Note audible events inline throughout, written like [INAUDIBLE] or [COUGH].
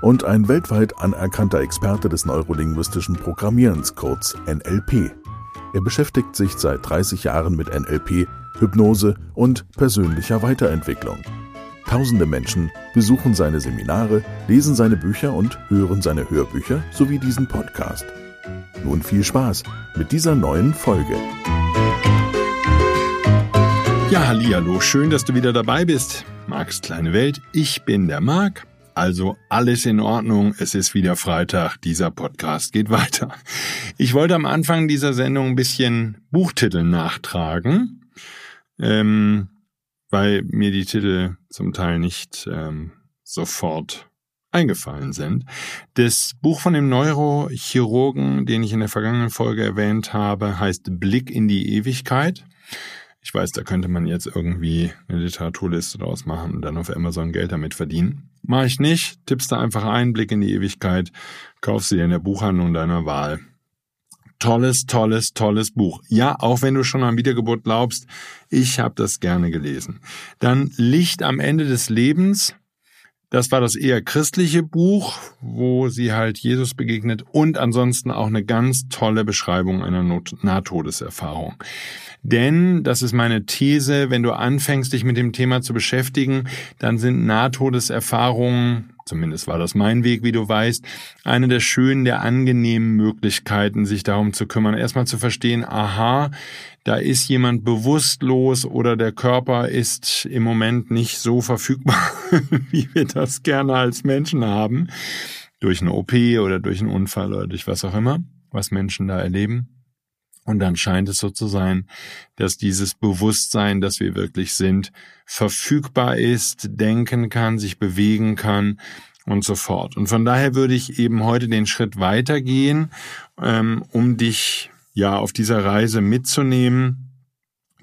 und ein weltweit anerkannter Experte des neurolinguistischen Programmierens, kurz NLP. Er beschäftigt sich seit 30 Jahren mit NLP, Hypnose und persönlicher Weiterentwicklung. Tausende Menschen besuchen seine Seminare, lesen seine Bücher und hören seine Hörbücher sowie diesen Podcast. Nun viel Spaß mit dieser neuen Folge. Ja, hallo, schön, dass du wieder dabei bist. Marks kleine Welt, ich bin der Marc. Also alles in Ordnung, es ist wieder Freitag, dieser Podcast geht weiter. Ich wollte am Anfang dieser Sendung ein bisschen Buchtitel nachtragen, ähm, weil mir die Titel zum Teil nicht ähm, sofort eingefallen sind. Das Buch von dem Neurochirurgen, den ich in der vergangenen Folge erwähnt habe, heißt Blick in die Ewigkeit. Ich weiß, da könnte man jetzt irgendwie eine Literaturliste draus machen und dann auf Amazon Geld damit verdienen. Mach ich nicht. Tippst da einfach einen Blick in die Ewigkeit, kaufst sie dir in der Buchhandlung deiner Wahl. Tolles, tolles, tolles Buch. Ja, auch wenn du schon an Wiedergeburt glaubst, ich habe das gerne gelesen. Dann Licht am Ende des Lebens. Das war das eher christliche Buch, wo sie halt Jesus begegnet und ansonsten auch eine ganz tolle Beschreibung einer Nahtodeserfahrung. Denn, das ist meine These, wenn du anfängst, dich mit dem Thema zu beschäftigen, dann sind Nahtodeserfahrungen, zumindest war das mein Weg, wie du weißt, eine der schönen, der angenehmen Möglichkeiten, sich darum zu kümmern. Erstmal zu verstehen, aha, da ist jemand bewusstlos oder der Körper ist im Moment nicht so verfügbar, [LAUGHS] wie wir das gerne als Menschen haben, durch eine OP oder durch einen Unfall oder durch was auch immer, was Menschen da erleben. Und dann scheint es so zu sein, dass dieses Bewusstsein, das wir wirklich sind, verfügbar ist, denken kann, sich bewegen kann und so fort. Und von daher würde ich eben heute den Schritt weitergehen, ähm, um dich ja auf dieser Reise mitzunehmen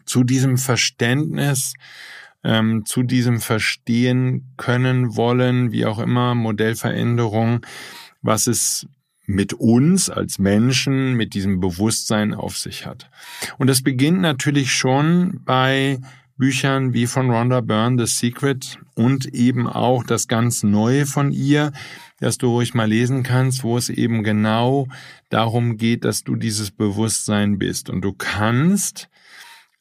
zu diesem Verständnis, ähm, zu diesem Verstehen können wollen, wie auch immer, Modellveränderung, was es mit uns als Menschen, mit diesem Bewusstsein auf sich hat. Und das beginnt natürlich schon bei Büchern wie von Rhonda Byrne, The Secret und eben auch das ganz Neue von ihr, das du ruhig mal lesen kannst, wo es eben genau darum geht, dass du dieses Bewusstsein bist. Und du kannst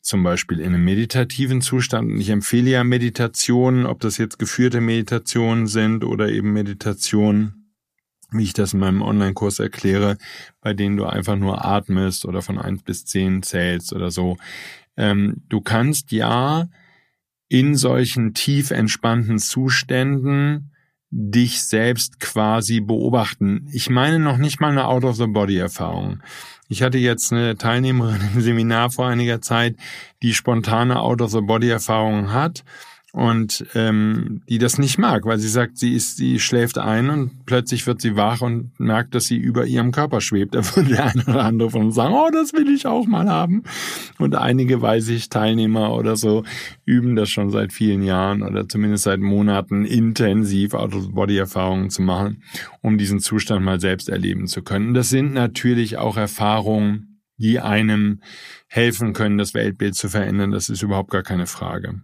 zum Beispiel in einem meditativen Zustand, und ich empfehle ja Meditationen, ob das jetzt geführte Meditationen sind oder eben Meditationen, wie ich das in meinem Online-Kurs erkläre, bei denen du einfach nur atmest oder von eins bis zehn zählst oder so. Ähm, du kannst ja in solchen tief entspannten Zuständen dich selbst quasi beobachten. Ich meine noch nicht mal eine Out-of-the-Body-Erfahrung. Ich hatte jetzt eine Teilnehmerin im Seminar vor einiger Zeit, die spontane Out-of-the-Body-Erfahrung hat und ähm, die das nicht mag, weil sie sagt, sie ist, sie schläft ein und plötzlich wird sie wach und merkt, dass sie über ihrem Körper schwebt. [LAUGHS] Da würde der eine oder andere von uns sagen, oh, das will ich auch mal haben. Und einige, weiß ich, Teilnehmer oder so, üben das schon seit vielen Jahren oder zumindest seit Monaten intensiv Out-of-Body-Erfahrungen zu machen, um diesen Zustand mal selbst erleben zu können. Das sind natürlich auch Erfahrungen, die einem helfen können, das Weltbild zu verändern. Das ist überhaupt gar keine Frage.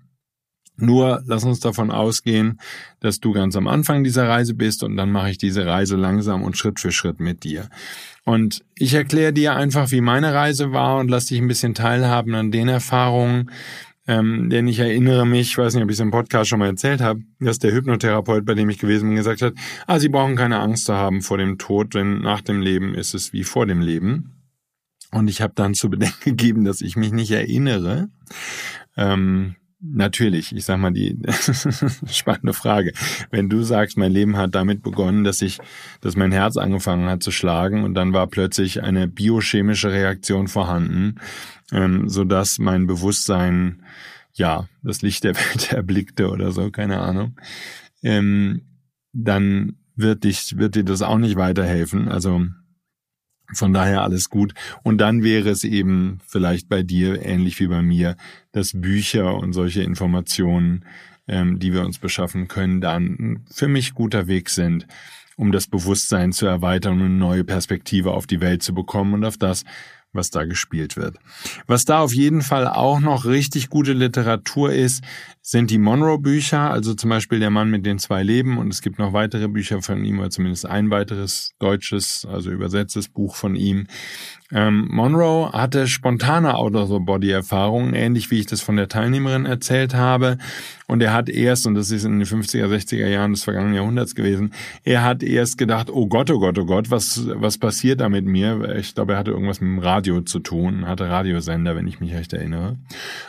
Nur lass uns davon ausgehen, dass du ganz am Anfang dieser Reise bist und dann mache ich diese Reise langsam und Schritt für Schritt mit dir. Und ich erkläre dir einfach, wie meine Reise war und lass dich ein bisschen teilhaben an den Erfahrungen, ähm, denn ich erinnere mich, ich weiß nicht, ob ich es im Podcast schon mal erzählt habe, dass der Hypnotherapeut, bei dem ich gewesen bin, gesagt hat, ah, Sie brauchen keine Angst zu haben vor dem Tod, denn nach dem Leben ist es wie vor dem Leben. Und ich habe dann zu bedenken [LAUGHS] gegeben, dass ich mich nicht erinnere. Ähm, Natürlich, ich sag mal die [LAUGHS] spannende Frage. Wenn du sagst, mein Leben hat damit begonnen, dass ich, dass mein Herz angefangen hat zu schlagen und dann war plötzlich eine biochemische Reaktion vorhanden, ähm, so dass mein Bewusstsein ja das Licht der Welt [LAUGHS] erblickte oder so, keine Ahnung, ähm, dann wird dich, wird dir das auch nicht weiterhelfen. Also von daher alles gut. Und dann wäre es eben vielleicht bei dir ähnlich wie bei mir, dass Bücher und solche Informationen, ähm, die wir uns beschaffen können, dann für mich guter Weg sind, um das Bewusstsein zu erweitern und eine neue Perspektive auf die Welt zu bekommen und auf das, was da gespielt wird. Was da auf jeden Fall auch noch richtig gute Literatur ist, sind die Monroe-Bücher, also zum Beispiel Der Mann mit den zwei Leben und es gibt noch weitere Bücher von ihm oder zumindest ein weiteres deutsches, also übersetztes Buch von ihm. Ähm, Monroe hatte spontane Out-of-the-Body-Erfahrungen, ähnlich wie ich das von der Teilnehmerin erzählt habe. Und er hat erst, und das ist in den 50er, 60er Jahren des vergangenen Jahrhunderts gewesen, er hat erst gedacht, oh Gott, oh Gott, oh Gott, was, was passiert da mit mir? Ich glaube, er hatte irgendwas mit dem Radio zu tun, hatte Radiosender, wenn ich mich recht erinnere.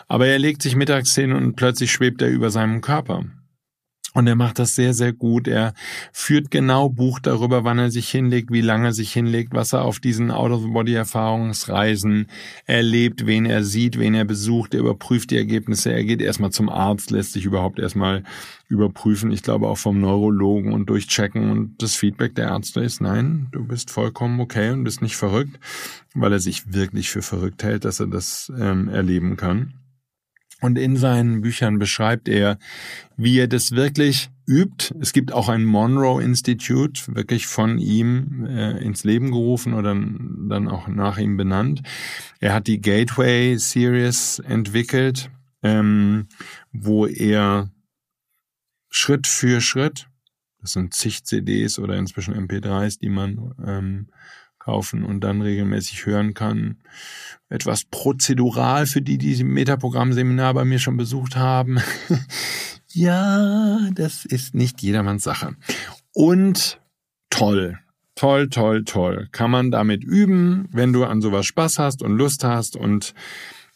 Aber er legt sich mittags hin und plötzlich schwebt er über seinem Körper. Und er macht das sehr, sehr gut. Er führt genau Buch darüber, wann er sich hinlegt, wie lange er sich hinlegt, was er auf diesen Out-of-the-Body-Erfahrungsreisen erlebt, wen er sieht, wen er besucht. Er überprüft die Ergebnisse. Er geht erstmal zum Arzt, lässt sich überhaupt erstmal überprüfen. Ich glaube auch vom Neurologen und durchchecken. Und das Feedback der Ärzte ist, nein, du bist vollkommen okay und bist nicht verrückt, weil er sich wirklich für verrückt hält, dass er das ähm, erleben kann. Und in seinen Büchern beschreibt er, wie er das wirklich übt. Es gibt auch ein Monroe Institute, wirklich von ihm äh, ins Leben gerufen oder dann auch nach ihm benannt. Er hat die Gateway Series entwickelt, ähm, wo er Schritt für Schritt, das sind zig CDs oder inzwischen MP3s, die man ähm, kaufen und dann regelmäßig hören kann. Etwas prozedural für die, die Metaprogramm-Seminar bei mir schon besucht haben. [LAUGHS] ja, das ist nicht jedermanns Sache. Und toll. Toll, toll, toll. Kann man damit üben, wenn du an sowas Spaß hast und Lust hast und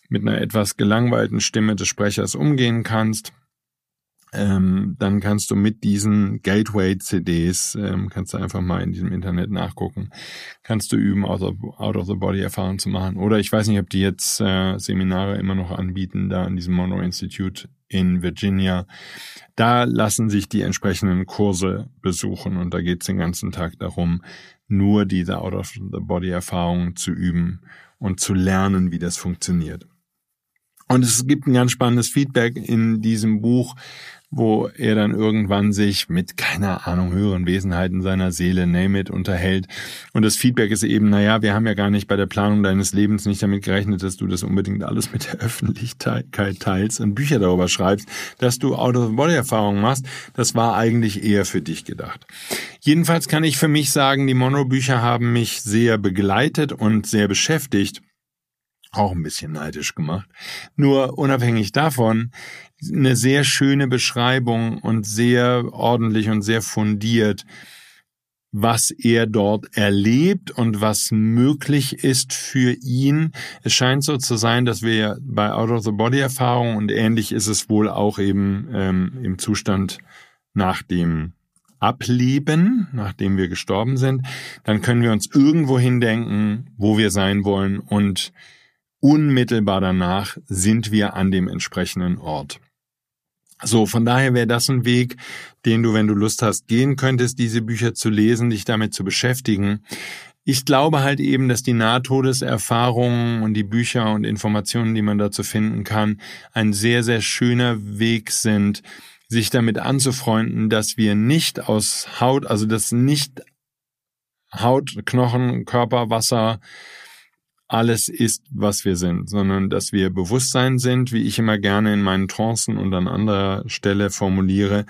mit einer etwas gelangweilten Stimme des Sprechers umgehen kannst ähm, dann kannst du mit diesen Gateway-CDs, ähm, kannst du einfach mal in diesem Internet nachgucken, kannst du üben, Out-of-the-Body-Erfahrungen zu machen. Oder ich weiß nicht, ob die jetzt äh, Seminare immer noch anbieten, da an diesem Monroe Institute in Virginia. Da lassen sich die entsprechenden Kurse besuchen und da geht es den ganzen Tag darum, nur diese Out-of-the-Body-Erfahrungen zu üben und zu lernen, wie das funktioniert. Und es gibt ein ganz spannendes Feedback in diesem Buch, wo er dann irgendwann sich mit, keine Ahnung, höheren Wesenheiten seiner Seele, name it, unterhält. Und das Feedback ist eben, naja, wir haben ja gar nicht bei der Planung deines Lebens nicht damit gerechnet, dass du das unbedingt alles mit der Öffentlichkeit teilst und Bücher darüber schreibst, dass du Out-of-Body-Erfahrungen machst. Das war eigentlich eher für dich gedacht. Jedenfalls kann ich für mich sagen, die Monroe-Bücher haben mich sehr begleitet und sehr beschäftigt auch ein bisschen neidisch gemacht. Nur unabhängig davon, eine sehr schöne Beschreibung und sehr ordentlich und sehr fundiert, was er dort erlebt und was möglich ist für ihn. Es scheint so zu sein, dass wir bei Out-of-the-Body-Erfahrung und ähnlich ist es wohl auch eben ähm, im Zustand nach dem Ableben, nachdem wir gestorben sind, dann können wir uns irgendwo hindenken, wo wir sein wollen und unmittelbar danach sind wir an dem entsprechenden Ort. So, von daher wäre das ein Weg, den du, wenn du Lust hast, gehen könntest, diese Bücher zu lesen, dich damit zu beschäftigen. Ich glaube halt eben, dass die Nahtodeserfahrungen und die Bücher und Informationen, die man dazu finden kann, ein sehr, sehr schöner Weg sind, sich damit anzufreunden, dass wir nicht aus Haut, also dass nicht Haut, Knochen, Körper, Wasser, alles ist, was wir sind, sondern dass wir Bewusstsein sind, wie ich immer gerne in meinen Trancen und an anderer Stelle formuliere.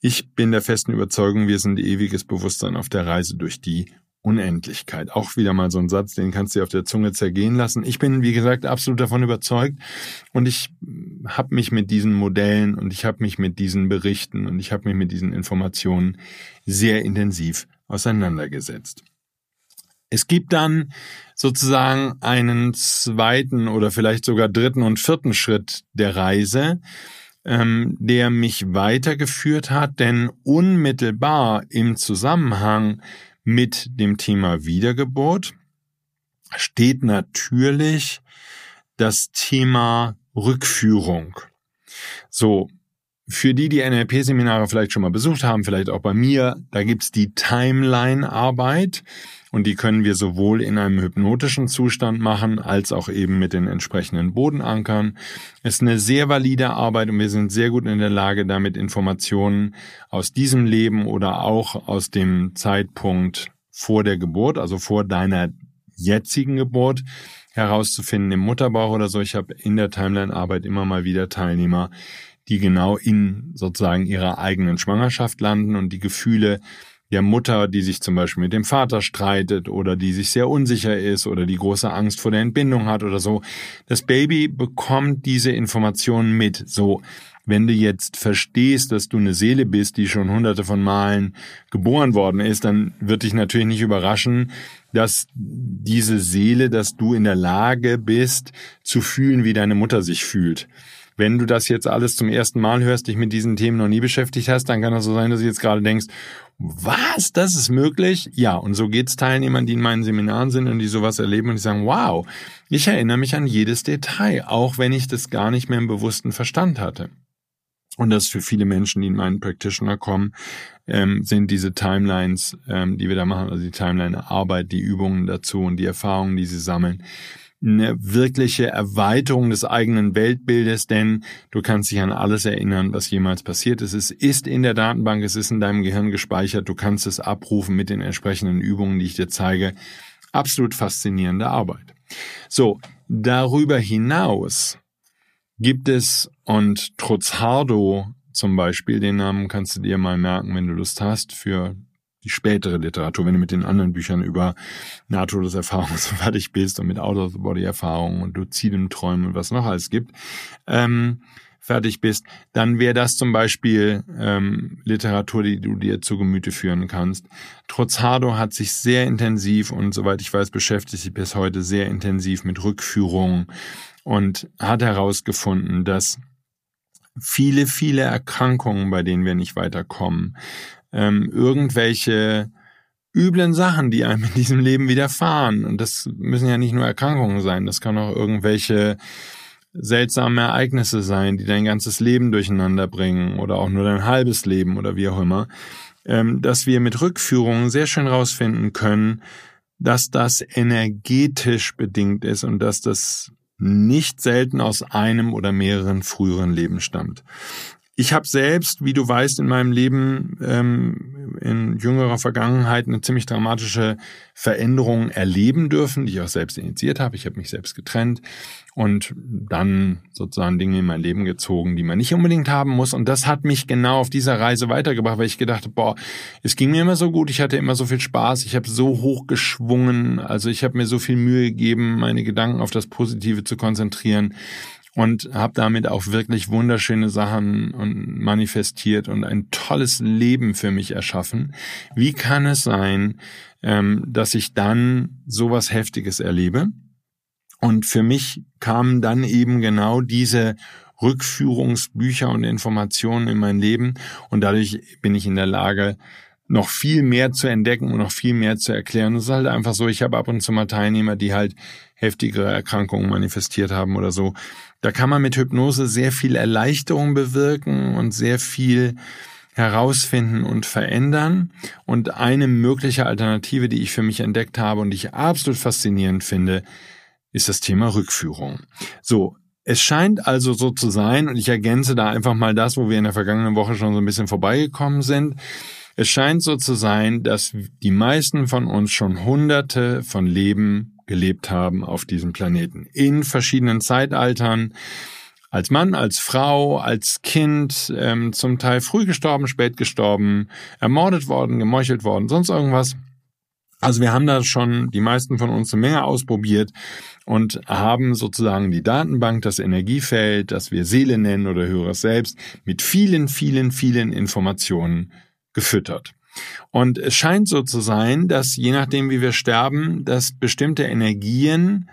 Ich bin der festen Überzeugung, wir sind ewiges Bewusstsein auf der Reise durch die Unendlichkeit. Auch wieder mal so ein Satz, den kannst du dir auf der Zunge zergehen lassen. Ich bin, wie gesagt, absolut davon überzeugt und ich habe mich mit diesen Modellen und ich habe mich mit diesen Berichten und ich habe mich mit diesen Informationen sehr intensiv auseinandergesetzt. Es gibt dann sozusagen einen zweiten oder vielleicht sogar dritten und vierten Schritt der Reise, ähm, der mich weitergeführt hat, denn unmittelbar im Zusammenhang mit dem Thema Wiedergeburt steht natürlich das Thema Rückführung. So, für die, die NLP-Seminare vielleicht schon mal besucht haben, vielleicht auch bei mir, da gibt's die Timeline-Arbeit. Und die können wir sowohl in einem hypnotischen Zustand machen, als auch eben mit den entsprechenden Bodenankern. Ist eine sehr valide Arbeit und wir sind sehr gut in der Lage, damit Informationen aus diesem Leben oder auch aus dem Zeitpunkt vor der Geburt, also vor deiner jetzigen Geburt, herauszufinden im Mutterbauch oder so. Ich habe in der Timeline-Arbeit immer mal wieder Teilnehmer, die genau in sozusagen ihrer eigenen Schwangerschaft landen und die Gefühle der Mutter, die sich zum Beispiel mit dem Vater streitet oder die sich sehr unsicher ist oder die große Angst vor der Entbindung hat oder so. Das Baby bekommt diese Informationen mit. So, wenn du jetzt verstehst, dass du eine Seele bist, die schon hunderte von Malen geboren worden ist, dann wird dich natürlich nicht überraschen, dass diese Seele, dass du in der Lage bist, zu fühlen, wie deine Mutter sich fühlt. Wenn du das jetzt alles zum ersten Mal hörst, dich mit diesen Themen noch nie beschäftigt hast, dann kann das so sein, dass du jetzt gerade denkst, was, das ist möglich? Ja, und so geht's Teilnehmern, die in meinen Seminaren sind und die sowas erleben und die sagen, wow, ich erinnere mich an jedes Detail, auch wenn ich das gar nicht mehr im bewussten Verstand hatte. Und das für viele Menschen, die in meinen Practitioner kommen, ähm, sind diese Timelines, ähm, die wir da machen, also die Timeline-Arbeit, die Übungen dazu und die Erfahrungen, die sie sammeln, eine wirkliche Erweiterung des eigenen Weltbildes, denn du kannst dich an alles erinnern, was jemals passiert ist. Es ist in der Datenbank, es ist in deinem Gehirn gespeichert, du kannst es abrufen mit den entsprechenden Übungen, die ich dir zeige. Absolut faszinierende Arbeit. So, darüber hinaus gibt es, und Trutzhardo zum Beispiel, den Namen kannst du dir mal merken, wenn du Lust hast, für die spätere Literatur, wenn du mit den anderen Büchern über Nahtodeserfahrung so fertig bist und mit Out-of-the-Body-Erfahrung und luziden Träumen und was noch alles gibt, ähm, fertig bist, dann wäre das zum Beispiel ähm, Literatur, die du dir zu Gemüte führen kannst. Trotzhardo hat sich sehr intensiv und soweit ich weiß, beschäftigt sich bis heute sehr intensiv mit Rückführungen und hat herausgefunden, dass viele, viele Erkrankungen, bei denen wir nicht weiterkommen, ähm, irgendwelche üblen Sachen, die einem in diesem Leben widerfahren. Und das müssen ja nicht nur Erkrankungen sein, das kann auch irgendwelche seltsame Ereignisse sein, die dein ganzes Leben durcheinander bringen oder auch nur dein halbes Leben oder wie auch immer, ähm, dass wir mit Rückführungen sehr schön rausfinden können, dass das energetisch bedingt ist und dass das nicht selten aus einem oder mehreren früheren Leben stammt. Ich habe selbst, wie du weißt, in meinem Leben ähm, in jüngerer Vergangenheit eine ziemlich dramatische Veränderung erleben dürfen, die ich auch selbst initiiert habe. Ich habe mich selbst getrennt und dann sozusagen Dinge in mein Leben gezogen, die man nicht unbedingt haben muss. Und das hat mich genau auf dieser Reise weitergebracht, weil ich gedacht habe, boah, es ging mir immer so gut, ich hatte immer so viel Spaß, ich habe so hoch geschwungen, also ich habe mir so viel Mühe gegeben, meine Gedanken auf das Positive zu konzentrieren und habe damit auch wirklich wunderschöne Sachen und manifestiert und ein tolles Leben für mich erschaffen. Wie kann es sein, ähm, dass ich dann sowas Heftiges erlebe? Und für mich kamen dann eben genau diese Rückführungsbücher und Informationen in mein Leben und dadurch bin ich in der Lage, noch viel mehr zu entdecken und noch viel mehr zu erklären. Es ist halt einfach so, ich habe ab und zu mal Teilnehmer, die halt heftigere Erkrankungen manifestiert haben oder so. Da kann man mit Hypnose sehr viel Erleichterung bewirken und sehr viel herausfinden und verändern. Und eine mögliche Alternative, die ich für mich entdeckt habe und die ich absolut faszinierend finde, ist das Thema Rückführung. So, es scheint also so zu sein, und ich ergänze da einfach mal das, wo wir in der vergangenen Woche schon so ein bisschen vorbeigekommen sind, es scheint so zu sein, dass die meisten von uns schon hunderte von Leben gelebt haben auf diesem Planeten. In verschiedenen Zeitaltern. Als Mann, als Frau, als Kind, ähm, zum Teil früh gestorben, spät gestorben, ermordet worden, gemeuchelt worden, sonst irgendwas. Also wir haben da schon die meisten von uns eine Menge ausprobiert und haben sozusagen die Datenbank, das Energiefeld, das wir Seele nennen oder höheres Selbst, mit vielen, vielen, vielen Informationen gefüttert. Und es scheint so zu sein, dass je nachdem, wie wir sterben, dass bestimmte Energien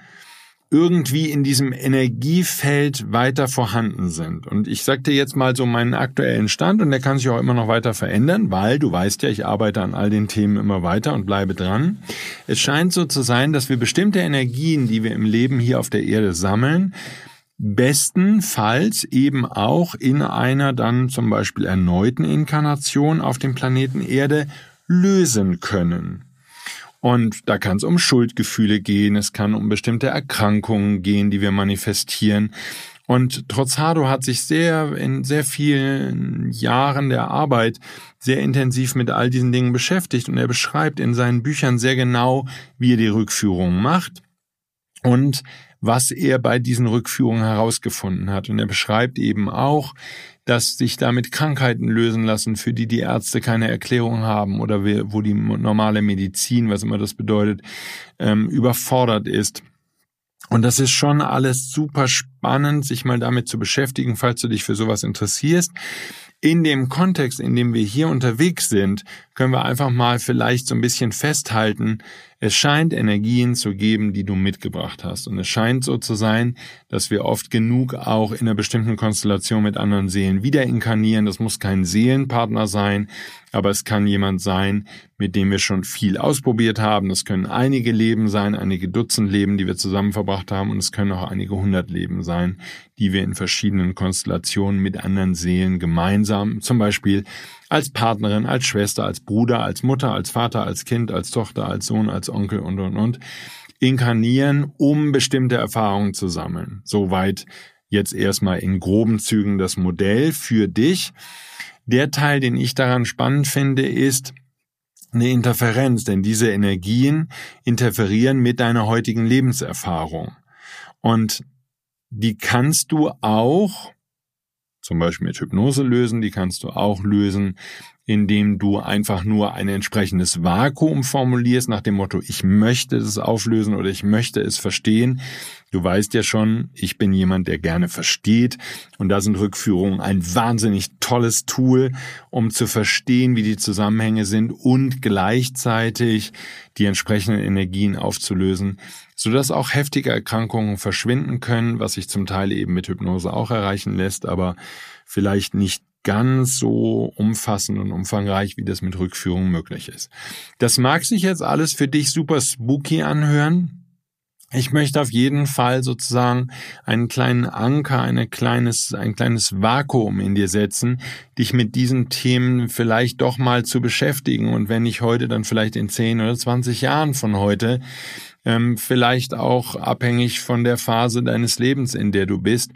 irgendwie in diesem Energiefeld weiter vorhanden sind. Und ich sag dir jetzt mal so meinen aktuellen Stand und der kann sich auch immer noch weiter verändern, weil du weißt ja, ich arbeite an all den Themen immer weiter und bleibe dran. Es scheint so zu sein, dass wir bestimmte Energien, die wir im Leben hier auf der Erde sammeln, bestenfalls eben auch in einer dann zum Beispiel erneuten Inkarnation auf dem Planeten Erde lösen können. Und da kann es um Schuldgefühle gehen, es kann um bestimmte Erkrankungen gehen, die wir manifestieren. Und Trotzado hat sich sehr in sehr vielen Jahren der Arbeit sehr intensiv mit all diesen Dingen beschäftigt und er beschreibt in seinen Büchern sehr genau, wie er die Rückführung macht und was er bei diesen Rückführungen herausgefunden hat. Und er beschreibt eben auch, dass sich damit Krankheiten lösen lassen, für die die Ärzte keine Erklärung haben oder wo die normale Medizin, was immer das bedeutet, ähm, überfordert ist. Und das ist schon alles super spannend, sich mal damit zu beschäftigen, falls du dich für sowas interessierst. In dem Kontext, in dem wir hier unterwegs sind, können wir einfach mal vielleicht so ein bisschen festhalten, es scheint Energien zu geben, die du mitgebracht hast. Und es scheint so zu sein, dass wir oft genug auch in einer bestimmten Konstellation mit anderen Seelen wieder inkarnieren. Das muss kein Seelenpartner sein, aber es kann jemand sein, mit dem wir schon viel ausprobiert haben. Das können einige Leben sein, einige Dutzend Leben, die wir zusammen verbracht haben. Und es können auch einige hundert Leben sein, die wir in verschiedenen Konstellationen mit anderen Seelen gemeinsam, zum Beispiel als Partnerin, als Schwester, als Bruder, als Mutter, als Vater, als Kind, als Tochter, als Sohn, als Onkel und, und, und, inkarnieren, um bestimmte Erfahrungen zu sammeln. Soweit jetzt erstmal in groben Zügen das Modell für dich. Der Teil, den ich daran spannend finde, ist eine Interferenz, denn diese Energien interferieren mit deiner heutigen Lebenserfahrung. Und die kannst du auch zum Beispiel mit Hypnose lösen, die kannst du auch lösen, indem du einfach nur ein entsprechendes Vakuum formulierst nach dem Motto, ich möchte es auflösen oder ich möchte es verstehen. Du weißt ja schon, ich bin jemand, der gerne versteht und da sind Rückführungen ein wahnsinnig tolles Tool, um zu verstehen, wie die Zusammenhänge sind und gleichzeitig die entsprechenden Energien aufzulösen, sodass auch heftige Erkrankungen verschwinden können, was sich zum Teil eben mit Hypnose auch erreichen lässt, aber vielleicht nicht ganz so umfassend und umfangreich, wie das mit Rückführung möglich ist. Das mag sich jetzt alles für dich super spooky anhören. Ich möchte auf jeden Fall sozusagen einen kleinen Anker, eine kleines, ein kleines Vakuum in dir setzen, dich mit diesen Themen vielleicht doch mal zu beschäftigen und wenn nicht heute, dann vielleicht in 10 oder 20 Jahren von heute, ähm, vielleicht auch abhängig von der Phase deines Lebens, in der du bist.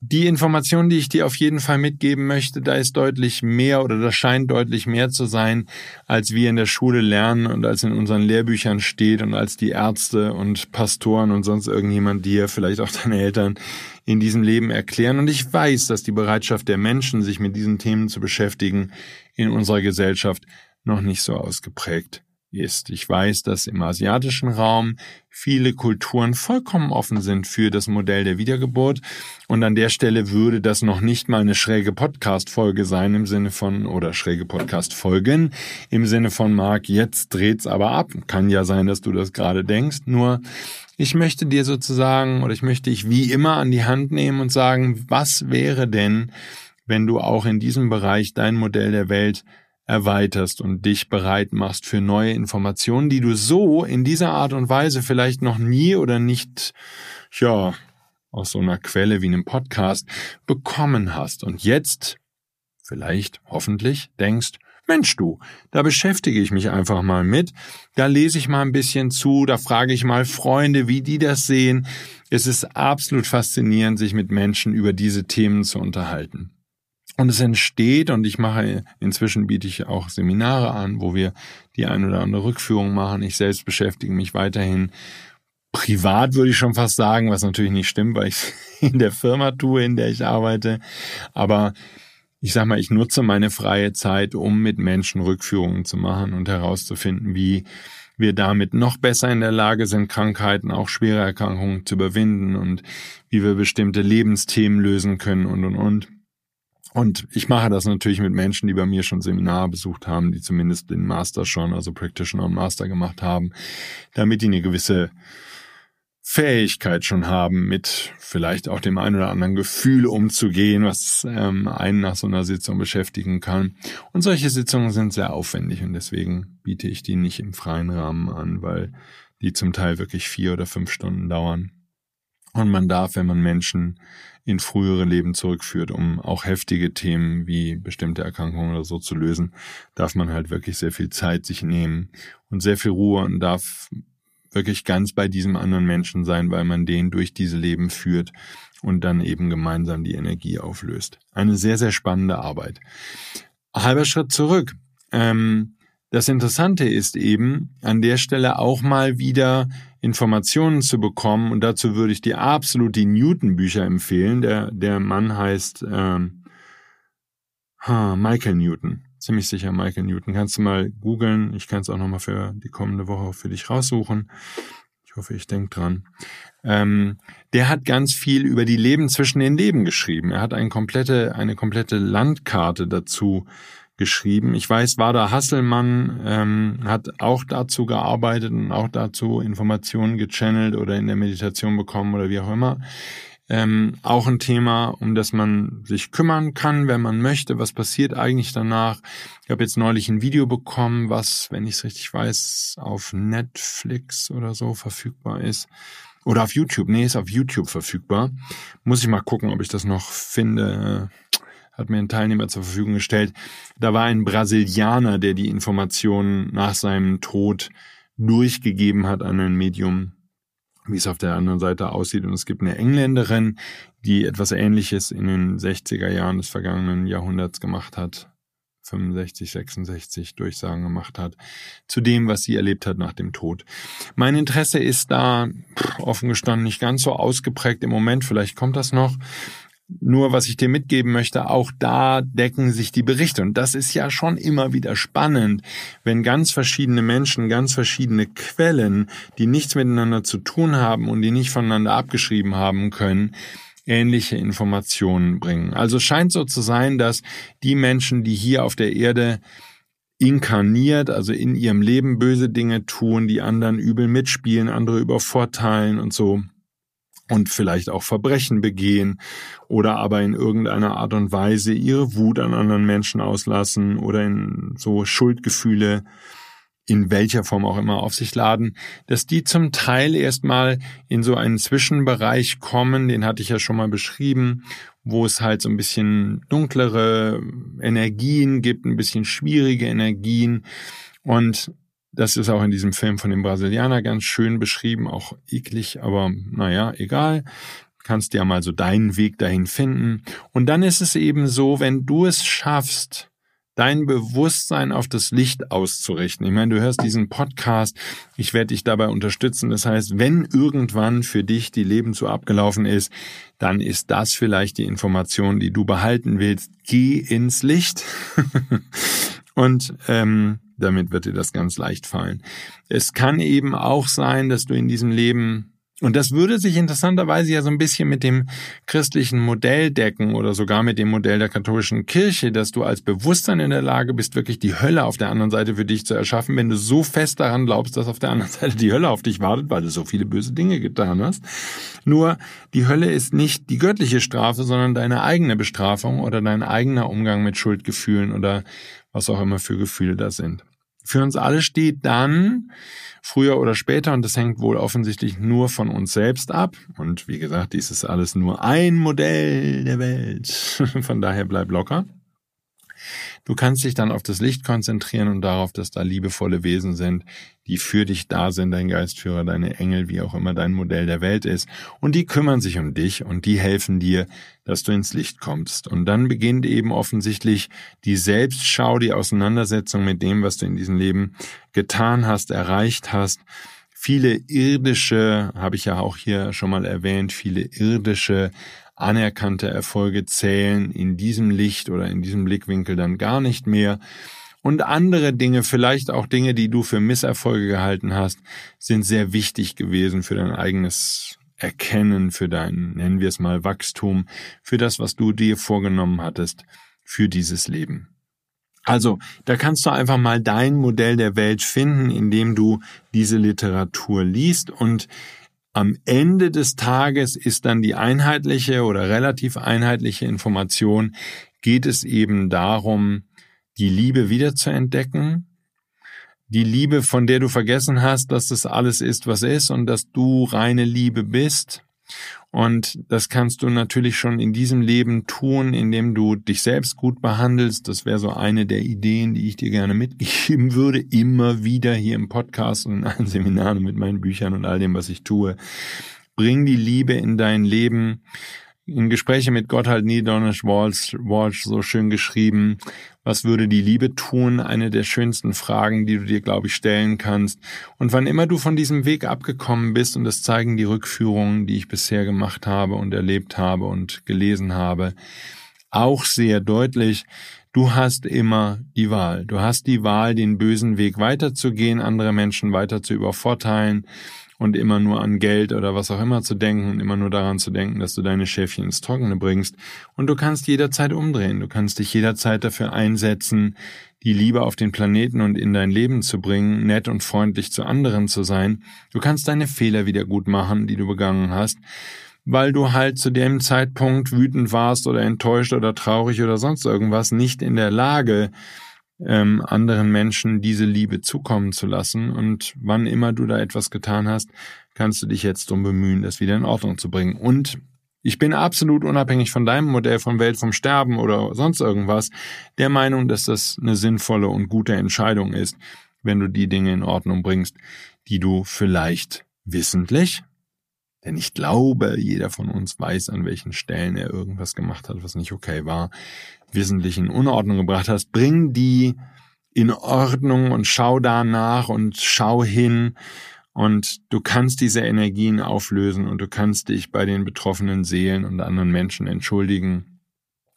Die Information, die ich dir auf jeden Fall mitgeben möchte, da ist deutlich mehr oder da scheint deutlich mehr zu sein, als wir in der Schule lernen und als in unseren Lehrbüchern steht und als die Ärzte und Pastoren und sonst irgendjemand dir, vielleicht auch deine Eltern, in diesem Leben erklären. Und ich weiß, dass die Bereitschaft der Menschen, sich mit diesen Themen zu beschäftigen, in unserer Gesellschaft noch nicht so ausgeprägt ist. Ich weiß, dass im asiatischen Raum viele Kulturen vollkommen offen sind für das Modell der Wiedergeburt. Und an der Stelle würde das noch nicht mal eine schräge Podcast-Folge sein im Sinne von, oder schräge Podcast-Folgen im Sinne von, Marc, jetzt dreht's aber ab. Kann ja sein, dass du das gerade denkst. Nur, ich möchte dir sozusagen, oder ich möchte dich wie immer an die Hand nehmen und sagen, was wäre denn, wenn du auch in diesem Bereich dein Modell der Welt erweiterst und dich bereit machst für neue Informationen, die du so in dieser Art und Weise vielleicht noch nie oder nicht, ja, aus so einer Quelle wie einem Podcast bekommen hast und jetzt vielleicht, hoffentlich, denkst, Mensch du, da beschäftige ich mich einfach mal mit, da lese ich mal ein bisschen zu, da frage ich mal Freunde, wie die das sehen. Es ist absolut faszinierend, sich mit Menschen über diese Themen zu unterhalten. Und es entsteht, und ich mache, inzwischen biete ich auch Seminare an, wo wir die ein oder andere Rückführung machen. Ich selbst beschäftige mich weiterhin privat, würde ich schon fast sagen, was natürlich nicht stimmt, weil ich [LAUGHS] in der Firma tue, in der ich arbeite. Aber ich sag mal, ich nutze meine freie Zeit, um mit Menschen Rückführungen zu machen und herauszufinden, wie wir damit noch besser in der Lage sind, Krankheiten, auch schwere Erkrankungen zu überwinden und wie wir bestimmte Lebensthemen lösen können und, und, und. Und ich mache das natürlich mit Menschen, die bei mir schon Seminare besucht haben, die zumindest den Master schon, also Practitioner und Master gemacht haben, damit die eine gewisse Fähigkeit schon haben, mit vielleicht auch dem einen oder anderen Gefühl umzugehen, was ähm, einen nach so einer Sitzung beschäftigen kann. Und solche Sitzungen sind sehr aufwendig und deswegen biete ich die nicht im freien Rahmen an, weil die zum Teil wirklich vier oder fünf Stunden dauern. Und man darf, wenn man Menschen in frühere Leben zurückführt, um auch heftige Themen wie bestimmte Erkrankungen oder so zu lösen, darf man halt wirklich sehr viel Zeit sich nehmen und sehr viel Ruhe und darf wirklich ganz bei diesem anderen Menschen sein, weil man den durch diese Leben führt und dann eben gemeinsam die Energie auflöst. Eine sehr, sehr spannende Arbeit. Halber Schritt zurück. Ähm, das Interessante ist eben, an der Stelle auch mal wieder Informationen zu bekommen. Und dazu würde ich dir absolut die Newton-Bücher empfehlen. Der, der Mann heißt ähm, Michael Newton. Ziemlich sicher Michael Newton. Kannst du mal googeln. Ich kann es auch nochmal für die kommende Woche für dich raussuchen. Ich hoffe, ich denke dran. Ähm, der hat ganz viel über die Leben zwischen den Leben geschrieben. Er hat eine komplette, eine komplette Landkarte dazu geschrieben. Ich weiß, Wada Hasselmann ähm, hat auch dazu gearbeitet und auch dazu Informationen gechannelt oder in der Meditation bekommen oder wie auch immer. Ähm, auch ein Thema, um das man sich kümmern kann, wenn man möchte. Was passiert eigentlich danach? Ich habe jetzt neulich ein Video bekommen, was, wenn ich es richtig weiß, auf Netflix oder so verfügbar ist. Oder auf YouTube. Nee, ist auf YouTube verfügbar. Muss ich mal gucken, ob ich das noch finde hat mir ein Teilnehmer zur Verfügung gestellt. Da war ein Brasilianer, der die Informationen nach seinem Tod durchgegeben hat an ein Medium, wie es auf der anderen Seite aussieht. Und es gibt eine Engländerin, die etwas Ähnliches in den 60er Jahren des vergangenen Jahrhunderts gemacht hat. 65, 66 Durchsagen gemacht hat, zu dem, was sie erlebt hat nach dem Tod. Mein Interesse ist da offen gestanden nicht ganz so ausgeprägt im Moment, vielleicht kommt das noch. Nur was ich dir mitgeben möchte, auch da decken sich die Berichte. Und das ist ja schon immer wieder spannend, wenn ganz verschiedene Menschen, ganz verschiedene Quellen, die nichts miteinander zu tun haben und die nicht voneinander abgeschrieben haben können, ähnliche Informationen bringen. Also scheint so zu sein, dass die Menschen, die hier auf der Erde inkarniert, also in ihrem Leben böse Dinge tun, die anderen übel mitspielen, andere übervorteilen und so, und vielleicht auch Verbrechen begehen oder aber in irgendeiner Art und Weise ihre Wut an anderen Menschen auslassen oder in so Schuldgefühle in welcher Form auch immer auf sich laden, dass die zum Teil erstmal in so einen Zwischenbereich kommen, den hatte ich ja schon mal beschrieben, wo es halt so ein bisschen dunklere Energien gibt, ein bisschen schwierige Energien. Und das ist auch in diesem Film von dem Brasilianer ganz schön beschrieben, auch eklig, aber naja, egal. Kannst ja mal so deinen Weg dahin finden. Und dann ist es eben so, wenn du es schaffst, dein Bewusstsein auf das Licht auszurichten. Ich meine, du hörst diesen Podcast, ich werde dich dabei unterstützen. Das heißt, wenn irgendwann für dich die Leben so abgelaufen ist, dann ist das vielleicht die Information, die du behalten willst. Geh ins Licht. [LAUGHS] Und ähm, damit wird dir das ganz leicht fallen. Es kann eben auch sein, dass du in diesem Leben und das würde sich interessanterweise ja so ein bisschen mit dem christlichen Modell decken oder sogar mit dem Modell der katholischen Kirche, dass du als Bewusstsein in der Lage bist, wirklich die Hölle auf der anderen Seite für dich zu erschaffen, wenn du so fest daran glaubst, dass auf der anderen Seite die Hölle auf dich wartet, weil du so viele böse Dinge getan hast. Nur die Hölle ist nicht die göttliche Strafe, sondern deine eigene Bestrafung oder dein eigener Umgang mit Schuldgefühlen oder was auch immer für Gefühle da sind. Für uns alle steht dann früher oder später, und das hängt wohl offensichtlich nur von uns selbst ab. Und wie gesagt, dies ist alles nur ein Modell der Welt. [LAUGHS] Von daher bleib locker. Du kannst dich dann auf das Licht konzentrieren und darauf, dass da liebevolle Wesen sind, die für dich da sind, dein Geistführer, deine Engel, wie auch immer dein Modell der Welt ist. Und die kümmern sich um dich und die helfen dir, dass du ins Licht kommst. Und dann beginnt eben offensichtlich die Selbstschau, die Auseinandersetzung mit dem, was du in diesem Leben getan hast, erreicht hast. Viele irdische, habe ich ja auch hier schon mal erwähnt, viele irdische anerkannte Erfolge zählen in diesem Licht oder in diesem Blickwinkel dann gar nicht mehr. Und andere Dinge, vielleicht auch Dinge, die du für Misserfolge gehalten hast, sind sehr wichtig gewesen für dein eigenes Erkennen, für dein, nennen wir es mal, Wachstum, für das, was du dir vorgenommen hattest, für dieses Leben. Also, da kannst du einfach mal dein Modell der Welt finden, indem du diese Literatur liest und am Ende des Tages ist dann die einheitliche oder relativ einheitliche Information, geht es eben darum, die Liebe wiederzuentdecken, die Liebe, von der du vergessen hast, dass das alles ist, was ist und dass du reine Liebe bist Und das kannst du natürlich schon in diesem Leben tun, indem du dich selbst gut behandelst. Das wäre so eine der Ideen, die ich dir gerne mitgeben [LAUGHS] würde, immer wieder hier im Podcast und in allen [LAUGHS] Seminaren mit meinen Büchern und all dem, was ich tue. Bring die Liebe in dein Leben in Gespräche mit Gott halt nie Donald Walsh, Walsh so schön geschrieben. Was würde die Liebe tun? Eine der schönsten Fragen, die du dir, glaube ich, stellen kannst. Und wann immer du von diesem Weg abgekommen bist, und das zeigen die Rückführungen, die ich bisher gemacht habe und erlebt habe und gelesen habe, auch sehr deutlich, du hast immer die Wahl. Du hast die Wahl, den bösen Weg weiterzugehen, andere Menschen weiter zu übervorteilen und immer nur an Geld oder was auch immer zu denken und immer nur daran zu denken, dass du deine Schäfchen ins Trockene bringst. Und du kannst jederzeit umdrehen. Du kannst dich jederzeit dafür einsetzen, die Liebe auf den Planeten und in dein Leben zu bringen, nett und freundlich zu anderen zu sein. Du kannst deine Fehler wieder gut machen, die du begangen hast, weil du halt zu dem Zeitpunkt wütend warst oder enttäuscht oder traurig oder sonst irgendwas nicht in der Lage, ähm, anderen Menschen diese Liebe zukommen zu lassen. Und wann immer du da etwas getan hast, kannst du dich jetzt um bemühen, das wieder in Ordnung zu bringen. Und ich bin absolut unabhängig von deinem Modell von Welt vom Sterben oder sonst irgendwas der Meinung, dass das eine sinnvolle und gute Entscheidung ist, wenn du die Dinge in Ordnung bringst, die du vielleicht wissentlich, denn ich glaube, jeder von uns weiß, an welchen Stellen er irgendwas gemacht hat, was nicht okay war, wesentlich in Unordnung gebracht hast. Bring die in Ordnung und schau danach und schau hin. Und du kannst diese Energien auflösen und du kannst dich bei den betroffenen Seelen und anderen Menschen entschuldigen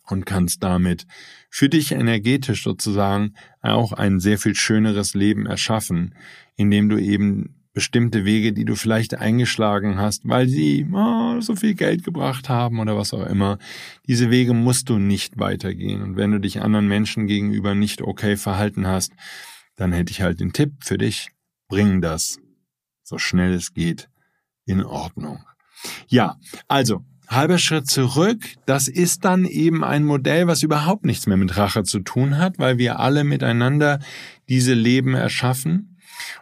und kannst damit für dich energetisch sozusagen auch ein sehr viel schöneres Leben erschaffen, indem du eben bestimmte Wege, die du vielleicht eingeschlagen hast, weil sie oh, so viel Geld gebracht haben oder was auch immer. Diese Wege musst du nicht weitergehen. Und wenn du dich anderen Menschen gegenüber nicht okay verhalten hast, dann hätte ich halt den Tipp für dich, bring das so schnell es geht in Ordnung. Ja, also halber Schritt zurück, das ist dann eben ein Modell, was überhaupt nichts mehr mit Rache zu tun hat, weil wir alle miteinander diese Leben erschaffen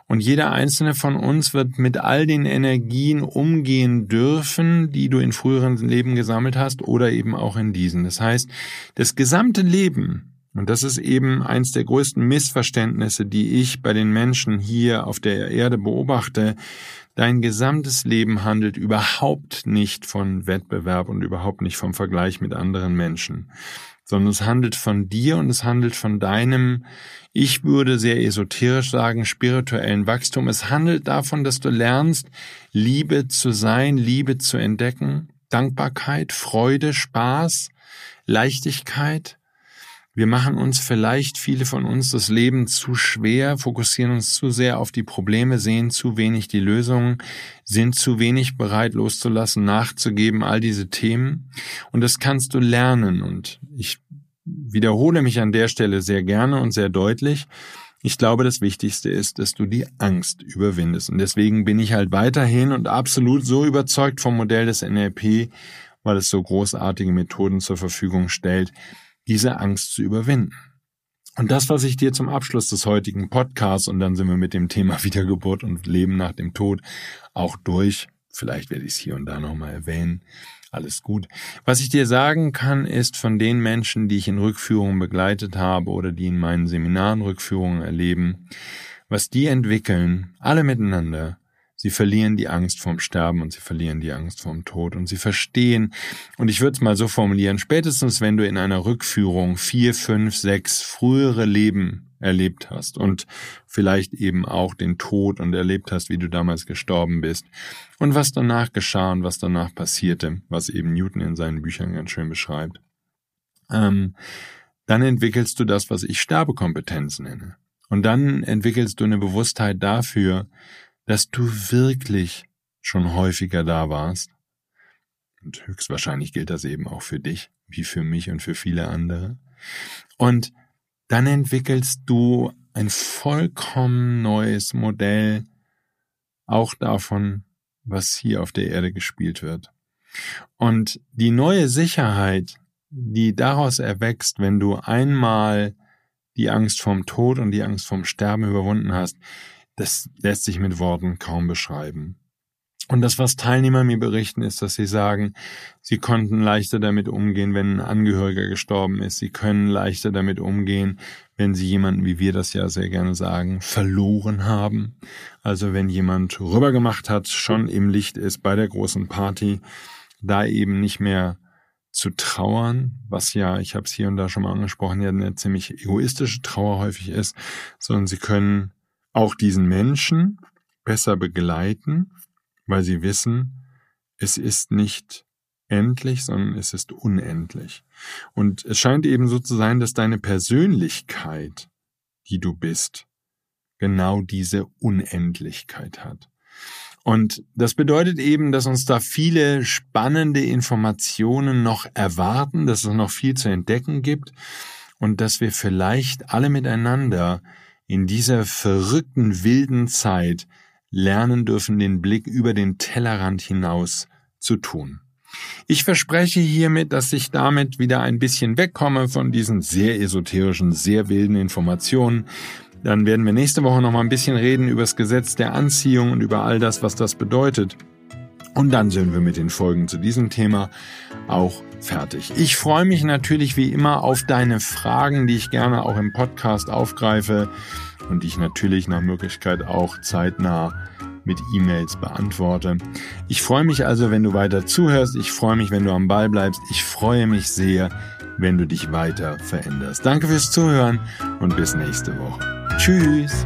und jeder einzelne von uns wird mit all den Energien umgehen dürfen, die du in früheren Leben gesammelt hast oder eben auch in diesen. Das heißt, das gesamte Leben, und das ist eben eins der größten Missverständnisse, die ich bei den Menschen hier auf der Erde beobachte, Dein gesamtes Leben handelt überhaupt nicht von Wettbewerb und überhaupt nicht vom Vergleich mit anderen Menschen sondern es handelt von dir und es handelt von deinem, ich würde sehr esoterisch sagen, spirituellen Wachstum. Es handelt davon, dass du lernst, Liebe zu sein, Liebe zu entdecken, Dankbarkeit, Freude, Spaß, Leichtigkeit, wir machen uns vielleicht, viele von uns, das Leben zu schwer, fokussieren uns zu sehr auf die Probleme, sehen zu wenig die Lösungen, sind zu wenig bereit loszulassen, nachzugeben, all diese Themen. Und das kannst du lernen. Und ich wiederhole mich an der Stelle sehr gerne und sehr deutlich. Ich glaube, das Wichtigste ist, dass du die Angst überwindest. Und deswegen bin ich halt weiterhin und absolut so überzeugt vom Modell des NLP, weil es so großartige Methoden zur Verfügung stellt, diese Angst zu überwinden. Und das, was ich dir zum Abschluss des heutigen Podcasts, und dann sind wir mit dem Thema [LAUGHS] Wiedergeburt und Leben nach dem Tod auch durch, vielleicht werde ich es hier und da nochmal erwähnen, alles gut. Was ich dir sagen kann, ist von den Menschen, die ich in Rückführungen begleitet habe oder die in meinen Seminaren Rückführungen erleben, was die entwickeln, alle miteinander, Sie verlieren die Angst vorm Sterben und sie verlieren die Angst vorm Tod und sie verstehen, und ich würde es mal so formulieren, spätestens wenn du in einer Rückführung vier, fünf, sechs frühere Leben erlebt hast und vielleicht eben auch den Tod und erlebt hast, wie du damals gestorben bist und was danach geschah und was danach passierte, was eben Newton in seinen Büchern ganz schön beschreibt, ähm, dann entwickelst du das, was ich Sterbekompetenz nenne. Und dann entwickelst du eine Bewusstheit dafür, dass du wirklich schon häufiger da warst. Und höchstwahrscheinlich gilt das eben auch für dich, wie für mich und für viele andere. Und dann entwickelst du ein vollkommen neues Modell auch davon, was hier auf der Erde gespielt wird. Und die neue Sicherheit, die daraus erwächst, wenn du einmal die Angst vom Tod und die Angst vom Sterben überwunden hast, das lässt sich mit Worten kaum beschreiben. Und das, was Teilnehmer mir berichten, ist, dass sie sagen, sie konnten leichter damit umgehen, wenn ein Angehöriger gestorben ist. Sie können leichter damit umgehen, wenn sie jemanden, wie wir das ja sehr gerne sagen, verloren haben. Also wenn jemand rübergemacht hat, schon im Licht ist bei der großen Party, da eben nicht mehr zu trauern, was ja, ich habe es hier und da schon mal angesprochen, ja eine ziemlich egoistische Trauer häufig ist, sondern sie können auch diesen Menschen besser begleiten weil sie wissen, es ist nicht endlich, sondern es ist unendlich. Und es scheint eben so zu sein, dass deine Persönlichkeit, die du bist, genau diese Unendlichkeit hat. Und das bedeutet eben, dass uns da viele spannende Informationen noch erwarten, dass es noch viel zu entdecken gibt und dass wir vielleicht alle miteinander in dieser verrückten, wilden Zeit lernen dürfen, den Blick über den Tellerrand hinaus zu tun. Ich verspreche hiermit, dass ich damit wieder ein bisschen wegkomme von diesen sehr esoterischen, sehr wilden Informationen. Dann werden wir nächste Woche noch mal ein bisschen reden über das Gesetz der Anziehung und über all das, was das bedeutet. Und dann sind wir mit den Folgen zu diesem Thema auch fertig. Ich freue mich natürlich wie immer auf deine Fragen, die ich gerne auch im Podcast aufgreife und die ich natürlich nach Möglichkeit auch zeitnah mit E-Mails beantworte. Ich freue mich also, wenn du weiter zuhörst. Ich freue mich, wenn du am Ball bleibst. Ich freue mich sehr, wenn du dich weiter veränderst. Danke fürs Zuhören und bis nächste Woche. Tschüss.